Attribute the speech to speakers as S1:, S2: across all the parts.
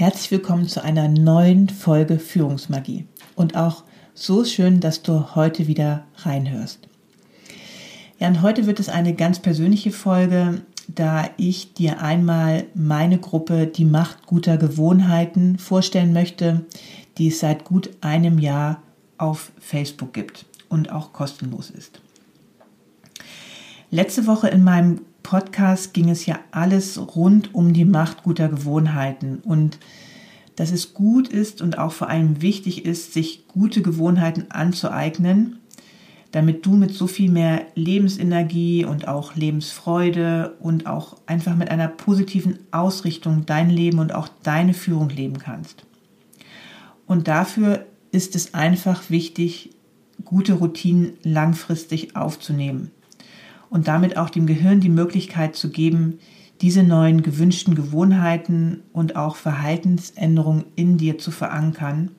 S1: Herzlich willkommen zu einer neuen Folge Führungsmagie. Und auch so schön, dass du heute wieder reinhörst. Ja, und heute wird es eine ganz persönliche Folge, da ich dir einmal meine Gruppe Die Macht guter Gewohnheiten vorstellen möchte, die es seit gut einem Jahr auf Facebook gibt und auch kostenlos ist. Letzte Woche in meinem Podcast ging es ja alles rund um die Macht guter Gewohnheiten und dass es gut ist und auch vor allem wichtig ist, sich gute Gewohnheiten anzueignen, damit du mit so viel mehr Lebensenergie und auch Lebensfreude und auch einfach mit einer positiven Ausrichtung dein Leben und auch deine Führung leben kannst. Und dafür ist es einfach wichtig, gute Routinen langfristig aufzunehmen und damit auch dem Gehirn die Möglichkeit zu geben, diese neuen gewünschten Gewohnheiten und auch Verhaltensänderungen in dir zu verankern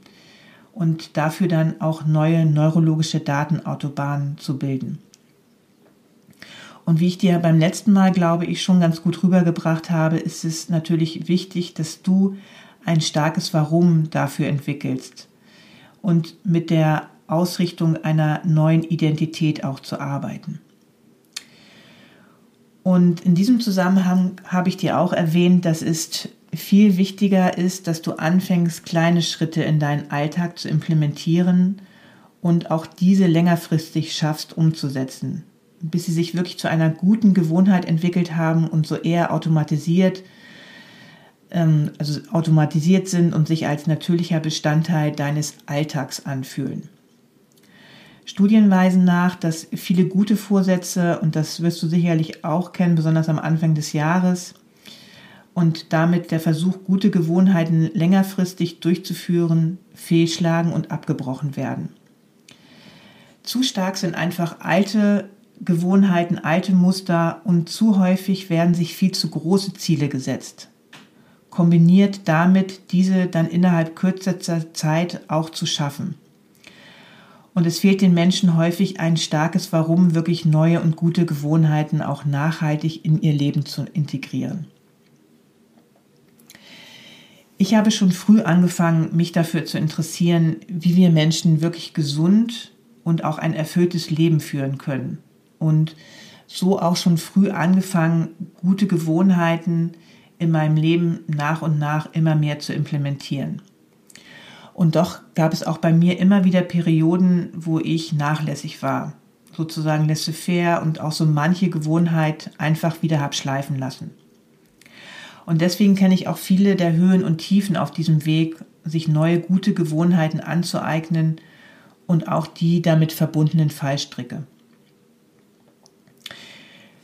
S1: und dafür dann auch neue neurologische Datenautobahnen zu bilden. Und wie ich dir beim letzten Mal, glaube ich, schon ganz gut rübergebracht habe, ist es natürlich wichtig, dass du ein starkes Warum dafür entwickelst und mit der Ausrichtung einer neuen Identität auch zu arbeiten. Und in diesem Zusammenhang habe ich dir auch erwähnt, dass es viel wichtiger ist, dass du anfängst, kleine Schritte in deinen Alltag zu implementieren und auch diese längerfristig schaffst umzusetzen, bis sie sich wirklich zu einer guten Gewohnheit entwickelt haben und so eher automatisiert, ähm, also automatisiert sind und sich als natürlicher Bestandteil deines Alltags anfühlen. Studien weisen nach, dass viele gute Vorsätze, und das wirst du sicherlich auch kennen, besonders am Anfang des Jahres, und damit der Versuch, gute Gewohnheiten längerfristig durchzuführen, fehlschlagen und abgebrochen werden. Zu stark sind einfach alte Gewohnheiten, alte Muster und zu häufig werden sich viel zu große Ziele gesetzt. Kombiniert damit, diese dann innerhalb kürzester Zeit auch zu schaffen. Und es fehlt den Menschen häufig ein starkes Warum, wirklich neue und gute Gewohnheiten auch nachhaltig in ihr Leben zu integrieren. Ich habe schon früh angefangen, mich dafür zu interessieren, wie wir Menschen wirklich gesund und auch ein erfülltes Leben führen können. Und so auch schon früh angefangen, gute Gewohnheiten in meinem Leben nach und nach immer mehr zu implementieren. Und doch gab es auch bei mir immer wieder Perioden, wo ich nachlässig war, sozusagen laissez-faire und auch so manche Gewohnheit einfach wieder hab schleifen lassen. Und deswegen kenne ich auch viele der Höhen und Tiefen auf diesem Weg, sich neue gute Gewohnheiten anzueignen und auch die damit verbundenen Fallstricke.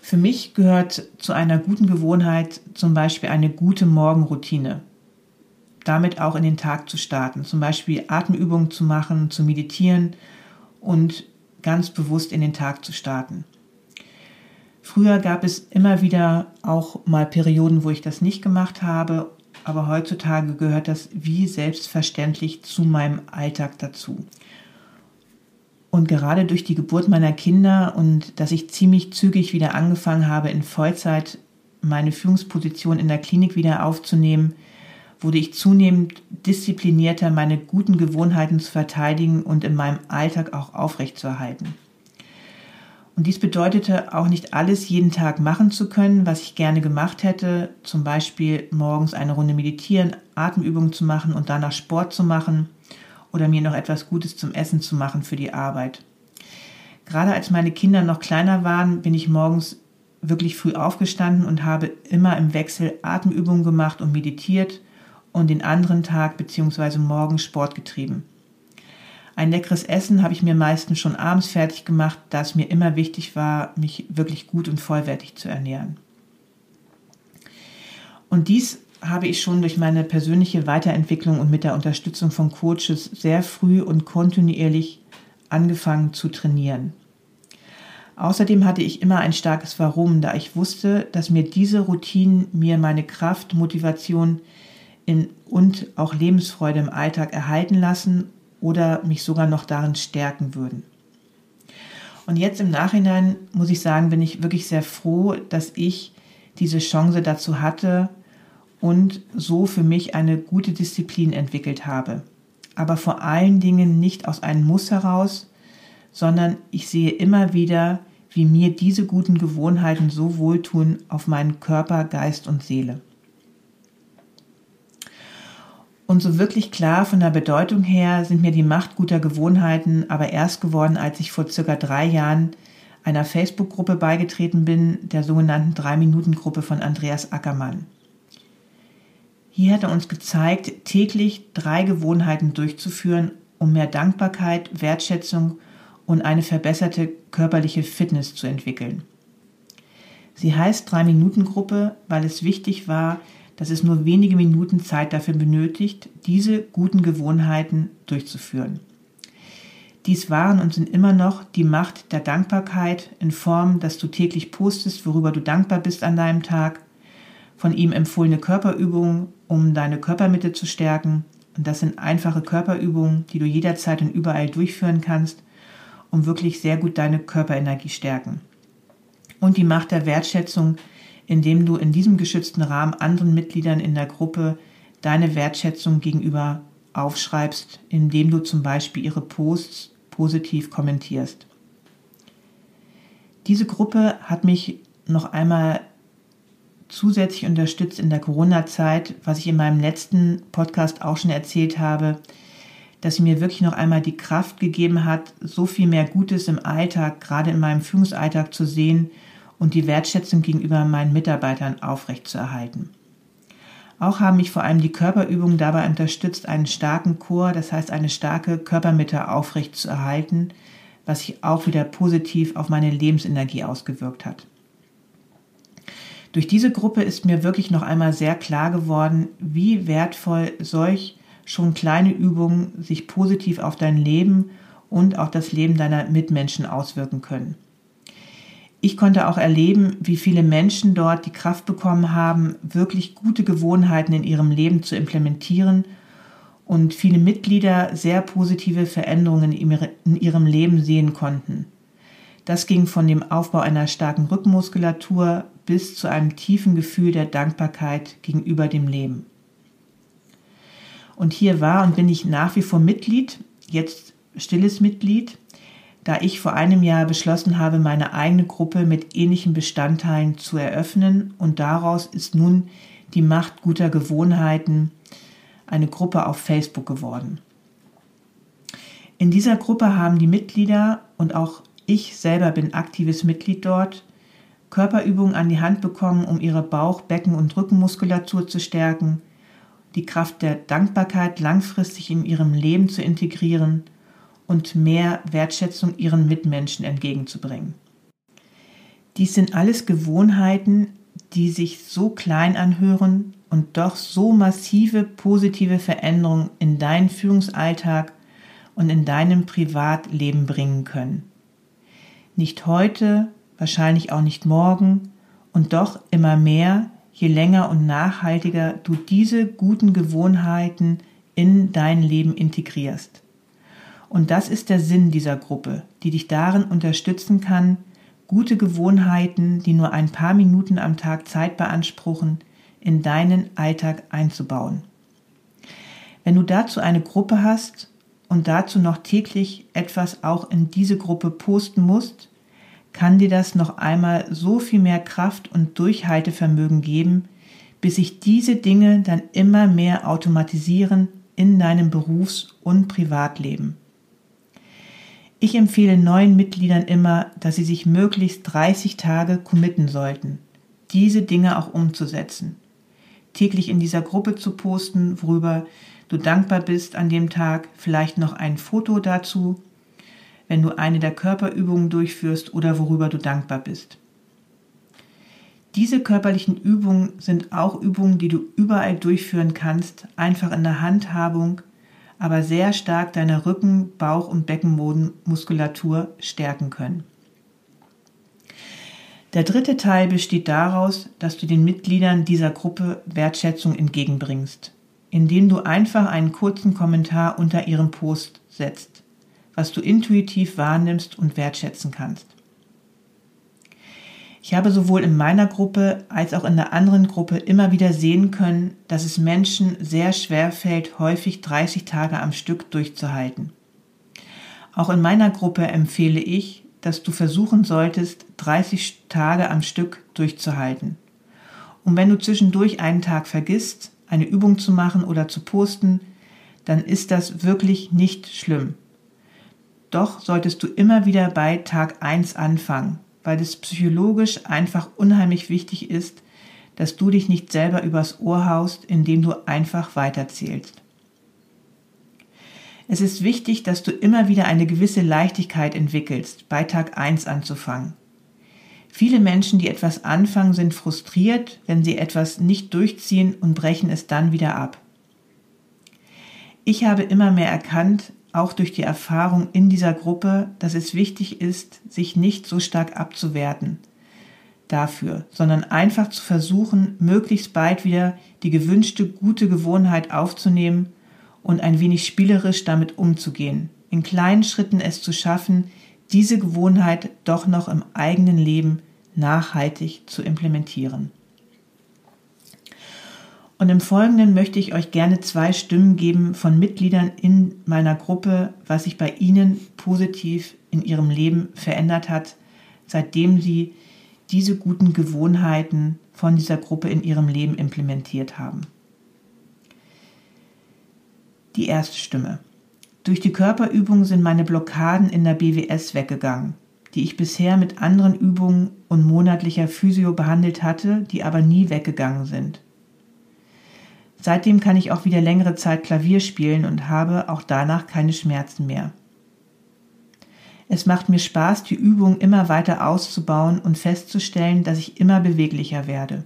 S1: Für mich gehört zu einer guten Gewohnheit zum Beispiel eine gute Morgenroutine damit auch in den Tag zu starten. Zum Beispiel Atemübungen zu machen, zu meditieren und ganz bewusst in den Tag zu starten. Früher gab es immer wieder auch mal Perioden, wo ich das nicht gemacht habe, aber heutzutage gehört das wie selbstverständlich zu meinem Alltag dazu. Und gerade durch die Geburt meiner Kinder und dass ich ziemlich zügig wieder angefangen habe, in Vollzeit meine Führungsposition in der Klinik wieder aufzunehmen, wurde ich zunehmend disziplinierter, meine guten Gewohnheiten zu verteidigen und in meinem Alltag auch aufrechtzuerhalten. Und dies bedeutete auch nicht alles jeden Tag machen zu können, was ich gerne gemacht hätte, zum Beispiel morgens eine Runde meditieren, Atemübungen zu machen und danach Sport zu machen oder mir noch etwas Gutes zum Essen zu machen für die Arbeit. Gerade als meine Kinder noch kleiner waren, bin ich morgens wirklich früh aufgestanden und habe immer im Wechsel Atemübungen gemacht und meditiert und den anderen Tag bzw. morgen Sport getrieben. Ein leckeres Essen habe ich mir meistens schon abends fertig gemacht, da es mir immer wichtig war, mich wirklich gut und vollwertig zu ernähren. Und dies habe ich schon durch meine persönliche Weiterentwicklung und mit der Unterstützung von Coaches sehr früh und kontinuierlich angefangen zu trainieren. Außerdem hatte ich immer ein starkes Warum, da ich wusste, dass mir diese Routinen mir meine Kraft, Motivation, in, und auch Lebensfreude im Alltag erhalten lassen oder mich sogar noch darin stärken würden. Und jetzt im Nachhinein muss ich sagen, bin ich wirklich sehr froh, dass ich diese Chance dazu hatte und so für mich eine gute Disziplin entwickelt habe. Aber vor allen Dingen nicht aus einem Muss heraus, sondern ich sehe immer wieder, wie mir diese guten Gewohnheiten so wohltun auf meinen Körper, Geist und Seele. Und so wirklich klar von der Bedeutung her sind mir die Macht guter Gewohnheiten aber erst geworden, als ich vor circa drei Jahren einer Facebook-Gruppe beigetreten bin, der sogenannten Drei-Minuten-Gruppe von Andreas Ackermann. Hier hat er uns gezeigt, täglich drei Gewohnheiten durchzuführen, um mehr Dankbarkeit, Wertschätzung und eine verbesserte körperliche Fitness zu entwickeln. Sie heißt Drei-Minuten-Gruppe, weil es wichtig war, dass es nur wenige Minuten Zeit dafür benötigt, diese guten Gewohnheiten durchzuführen. Dies waren und sind immer noch die Macht der Dankbarkeit in Form, dass du täglich postest, worüber du dankbar bist an deinem Tag, von ihm empfohlene Körperübungen, um deine Körpermitte zu stärken. Und das sind einfache Körperübungen, die du jederzeit und überall durchführen kannst, um wirklich sehr gut deine Körperenergie stärken. Und die Macht der Wertschätzung, indem du in diesem geschützten Rahmen anderen Mitgliedern in der Gruppe deine Wertschätzung gegenüber aufschreibst, indem du zum Beispiel ihre Posts positiv kommentierst. Diese Gruppe hat mich noch einmal zusätzlich unterstützt in der Corona-Zeit, was ich in meinem letzten Podcast auch schon erzählt habe, dass sie mir wirklich noch einmal die Kraft gegeben hat, so viel mehr Gutes im Alltag, gerade in meinem Führungsalltag zu sehen und die Wertschätzung gegenüber meinen Mitarbeitern aufrechtzuerhalten. Auch haben mich vor allem die Körperübungen dabei unterstützt, einen starken Chor, das heißt eine starke Körpermitte aufrechtzuerhalten, was sich auch wieder positiv auf meine Lebensenergie ausgewirkt hat. Durch diese Gruppe ist mir wirklich noch einmal sehr klar geworden, wie wertvoll solch schon kleine Übungen sich positiv auf dein Leben und auch das Leben deiner Mitmenschen auswirken können. Ich konnte auch erleben, wie viele Menschen dort die Kraft bekommen haben, wirklich gute Gewohnheiten in ihrem Leben zu implementieren und viele Mitglieder sehr positive Veränderungen in ihrem Leben sehen konnten. Das ging von dem Aufbau einer starken Rückenmuskulatur bis zu einem tiefen Gefühl der Dankbarkeit gegenüber dem Leben. Und hier war und bin ich nach wie vor Mitglied, jetzt stilles Mitglied da ich vor einem Jahr beschlossen habe, meine eigene Gruppe mit ähnlichen Bestandteilen zu eröffnen und daraus ist nun die Macht guter Gewohnheiten eine Gruppe auf Facebook geworden. In dieser Gruppe haben die Mitglieder und auch ich selber bin aktives Mitglied dort Körperübungen an die Hand bekommen, um ihre Bauch-, Becken- und Rückenmuskulatur zu stärken, die Kraft der Dankbarkeit langfristig in ihrem Leben zu integrieren – und mehr Wertschätzung ihren Mitmenschen entgegenzubringen. Dies sind alles Gewohnheiten, die sich so klein anhören und doch so massive positive Veränderungen in deinen Führungsalltag und in deinem Privatleben bringen können. Nicht heute, wahrscheinlich auch nicht morgen und doch immer mehr, je länger und nachhaltiger du diese guten Gewohnheiten in dein Leben integrierst. Und das ist der Sinn dieser Gruppe, die dich darin unterstützen kann, gute Gewohnheiten, die nur ein paar Minuten am Tag Zeit beanspruchen, in deinen Alltag einzubauen. Wenn du dazu eine Gruppe hast und dazu noch täglich etwas auch in diese Gruppe posten musst, kann dir das noch einmal so viel mehr Kraft und Durchhaltevermögen geben, bis sich diese Dinge dann immer mehr automatisieren in deinem Berufs- und Privatleben. Ich empfehle neuen Mitgliedern immer, dass sie sich möglichst 30 Tage committen sollten, diese Dinge auch umzusetzen. Täglich in dieser Gruppe zu posten, worüber du dankbar bist an dem Tag, vielleicht noch ein Foto dazu, wenn du eine der Körperübungen durchführst oder worüber du dankbar bist. Diese körperlichen Übungen sind auch Übungen, die du überall durchführen kannst, einfach in der Handhabung, aber sehr stark deine Rücken-, Bauch- und Beckenbodenmuskulatur stärken können. Der dritte Teil besteht daraus, dass du den Mitgliedern dieser Gruppe Wertschätzung entgegenbringst, indem du einfach einen kurzen Kommentar unter ihrem Post setzt, was du intuitiv wahrnimmst und wertschätzen kannst. Ich habe sowohl in meiner Gruppe als auch in der anderen Gruppe immer wieder sehen können, dass es Menschen sehr schwer fällt, häufig 30 Tage am Stück durchzuhalten. Auch in meiner Gruppe empfehle ich, dass du versuchen solltest, 30 Tage am Stück durchzuhalten. Und wenn du zwischendurch einen Tag vergisst, eine Übung zu machen oder zu posten, dann ist das wirklich nicht schlimm. Doch solltest du immer wieder bei Tag 1 anfangen, weil es psychologisch einfach unheimlich wichtig ist, dass du dich nicht selber übers Ohr haust, indem du einfach weiterzählst. Es ist wichtig, dass du immer wieder eine gewisse Leichtigkeit entwickelst, bei Tag 1 anzufangen. Viele Menschen, die etwas anfangen, sind frustriert, wenn sie etwas nicht durchziehen und brechen es dann wieder ab. Ich habe immer mehr erkannt, auch durch die Erfahrung in dieser Gruppe, dass es wichtig ist, sich nicht so stark abzuwerten dafür, sondern einfach zu versuchen, möglichst bald wieder die gewünschte gute Gewohnheit aufzunehmen und ein wenig spielerisch damit umzugehen, in kleinen Schritten es zu schaffen, diese Gewohnheit doch noch im eigenen Leben nachhaltig zu implementieren. Und im Folgenden möchte ich euch gerne zwei Stimmen geben von Mitgliedern in meiner Gruppe, was sich bei ihnen positiv in ihrem Leben verändert hat, seitdem sie diese guten Gewohnheiten von dieser Gruppe in ihrem Leben implementiert haben. Die erste Stimme. Durch die Körperübung sind meine Blockaden in der BWS weggegangen, die ich bisher mit anderen Übungen und monatlicher Physio behandelt hatte, die aber nie weggegangen sind. Seitdem kann ich auch wieder längere Zeit Klavier spielen und habe auch danach keine Schmerzen mehr. Es macht mir Spaß, die Übung immer weiter auszubauen und festzustellen, dass ich immer beweglicher werde.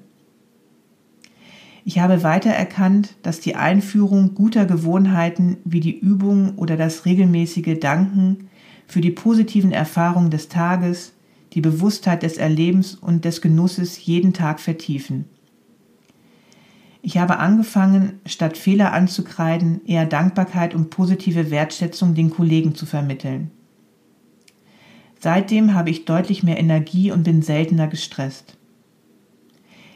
S1: Ich habe weiter erkannt, dass die Einführung guter Gewohnheiten wie die Übung oder das regelmäßige Danken für die positiven Erfahrungen des Tages, die Bewusstheit des Erlebens und des Genusses jeden Tag vertiefen. Ich habe angefangen, statt Fehler anzukreiden, eher Dankbarkeit und positive Wertschätzung den Kollegen zu vermitteln. Seitdem habe ich deutlich mehr Energie und bin seltener gestresst.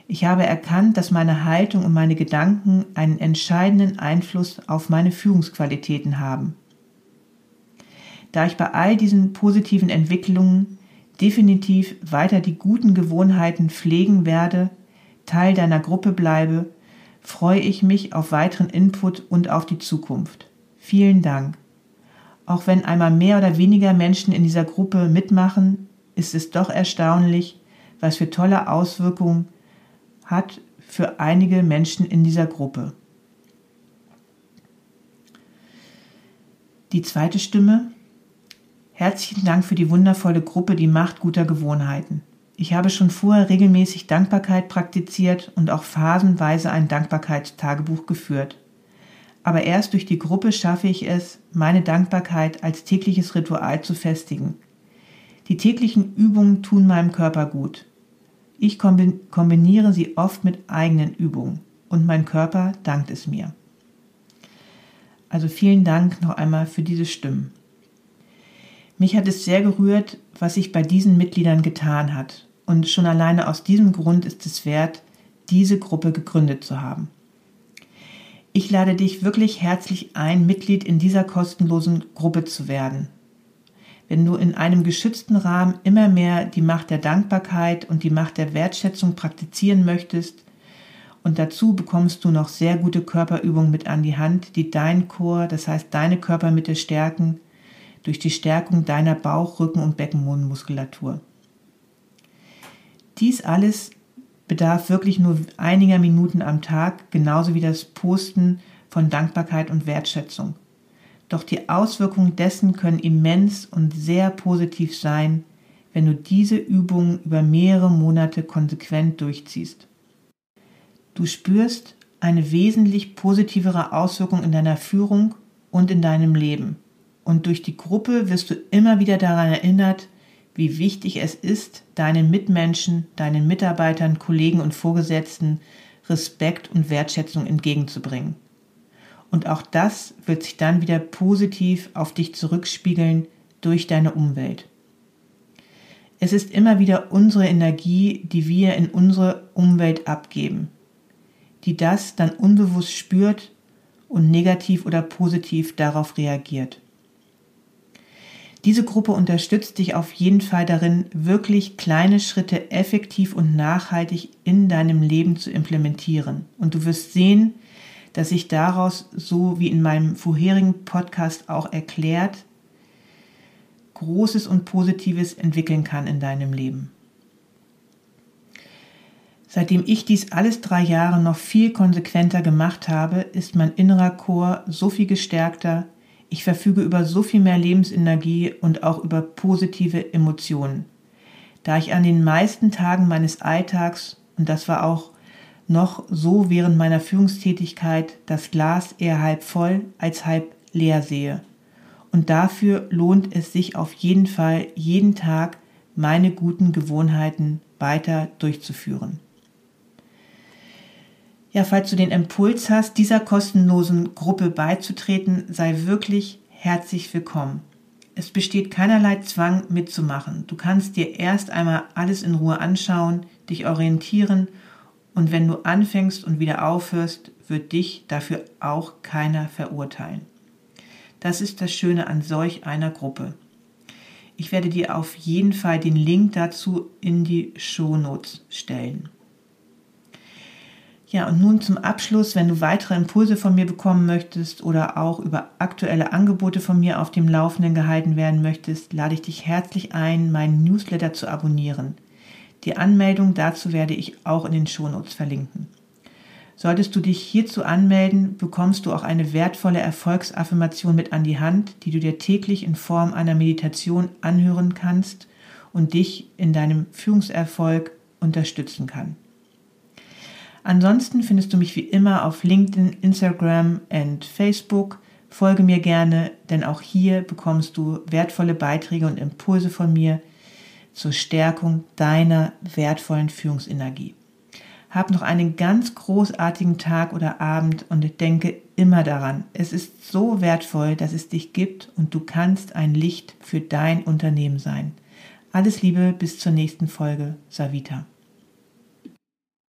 S1: Ich habe erkannt, dass meine Haltung und meine Gedanken einen entscheidenden Einfluss auf meine Führungsqualitäten haben. Da ich bei all diesen positiven Entwicklungen definitiv weiter die guten Gewohnheiten pflegen werde, Teil deiner Gruppe bleibe, freue ich mich auf weiteren Input und auf die Zukunft. Vielen Dank. Auch wenn einmal mehr oder weniger Menschen in dieser Gruppe mitmachen, ist es doch erstaunlich, was für tolle Auswirkungen hat für einige Menschen in dieser Gruppe. Die zweite Stimme. Herzlichen Dank für die wundervolle Gruppe Die Macht guter Gewohnheiten. Ich habe schon vorher regelmäßig Dankbarkeit praktiziert und auch phasenweise ein Dankbarkeitstagebuch geführt. Aber erst durch die Gruppe schaffe ich es, meine Dankbarkeit als tägliches Ritual zu festigen. Die täglichen Übungen tun meinem Körper gut. Ich kombiniere sie oft mit eigenen Übungen und mein Körper dankt es mir. Also vielen Dank noch einmal für diese Stimmen. Mich hat es sehr gerührt, was sich bei diesen Mitgliedern getan hat. Und schon alleine aus diesem Grund ist es wert, diese Gruppe gegründet zu haben. Ich lade dich wirklich herzlich ein, Mitglied in dieser kostenlosen Gruppe zu werden wenn du in einem geschützten Rahmen immer mehr die Macht der Dankbarkeit und die Macht der Wertschätzung praktizieren möchtest, und dazu bekommst du noch sehr gute Körperübungen mit an die Hand, die dein Chor, das heißt deine Körpermitte stärken, durch die Stärkung deiner Bauch-, Rücken- und Beckenbodenmuskulatur. Dies alles bedarf wirklich nur einiger Minuten am Tag, genauso wie das Posten von Dankbarkeit und Wertschätzung. Doch die Auswirkungen dessen können immens und sehr positiv sein, wenn du diese Übungen über mehrere Monate konsequent durchziehst. Du spürst eine wesentlich positivere Auswirkung in deiner Führung und in deinem Leben. Und durch die Gruppe wirst du immer wieder daran erinnert, wie wichtig es ist, deinen Mitmenschen, deinen Mitarbeitern, Kollegen und Vorgesetzten Respekt und Wertschätzung entgegenzubringen. Und auch das wird sich dann wieder positiv auf dich zurückspiegeln durch deine Umwelt. Es ist immer wieder unsere Energie, die wir in unsere Umwelt abgeben, die das dann unbewusst spürt und negativ oder positiv darauf reagiert. Diese Gruppe unterstützt dich auf jeden Fall darin, wirklich kleine Schritte effektiv und nachhaltig in deinem Leben zu implementieren. Und du wirst sehen, dass sich daraus, so wie in meinem vorherigen Podcast auch erklärt, Großes und Positives entwickeln kann in deinem Leben. Seitdem ich dies alles drei Jahre noch viel konsequenter gemacht habe, ist mein innerer Chor so viel gestärkter, ich verfüge über so viel mehr Lebensenergie und auch über positive Emotionen. Da ich an den meisten Tagen meines Alltags, und das war auch noch so während meiner Führungstätigkeit, das Glas eher halb voll als halb leer sehe. Und dafür lohnt es sich auf jeden Fall, jeden Tag meine guten Gewohnheiten weiter durchzuführen. Ja, falls du den Impuls hast, dieser kostenlosen Gruppe beizutreten, sei wirklich herzlich willkommen. Es besteht keinerlei Zwang mitzumachen. Du kannst dir erst einmal alles in Ruhe anschauen, dich orientieren und wenn du anfängst und wieder aufhörst, wird dich dafür auch keiner verurteilen. Das ist das Schöne an solch einer Gruppe. Ich werde dir auf jeden Fall den Link dazu in die Shownotes stellen. Ja, und nun zum Abschluss, wenn du weitere Impulse von mir bekommen möchtest oder auch über aktuelle Angebote von mir auf dem Laufenden gehalten werden möchtest, lade ich dich herzlich ein, meinen Newsletter zu abonnieren. Die Anmeldung dazu werde ich auch in den Shownotes verlinken. Solltest du dich hierzu anmelden, bekommst du auch eine wertvolle Erfolgsaffirmation mit an die Hand, die du dir täglich in Form einer Meditation anhören kannst und dich in deinem Führungserfolg unterstützen kann. Ansonsten findest du mich wie immer auf LinkedIn, Instagram und Facebook. Folge mir gerne, denn auch hier bekommst du wertvolle Beiträge und Impulse von mir zur Stärkung deiner wertvollen Führungsenergie. Hab noch einen ganz großartigen Tag oder Abend und denke immer daran, es ist so wertvoll, dass es dich gibt und du kannst ein Licht für dein Unternehmen sein. Alles Liebe bis zur nächsten Folge, Savita.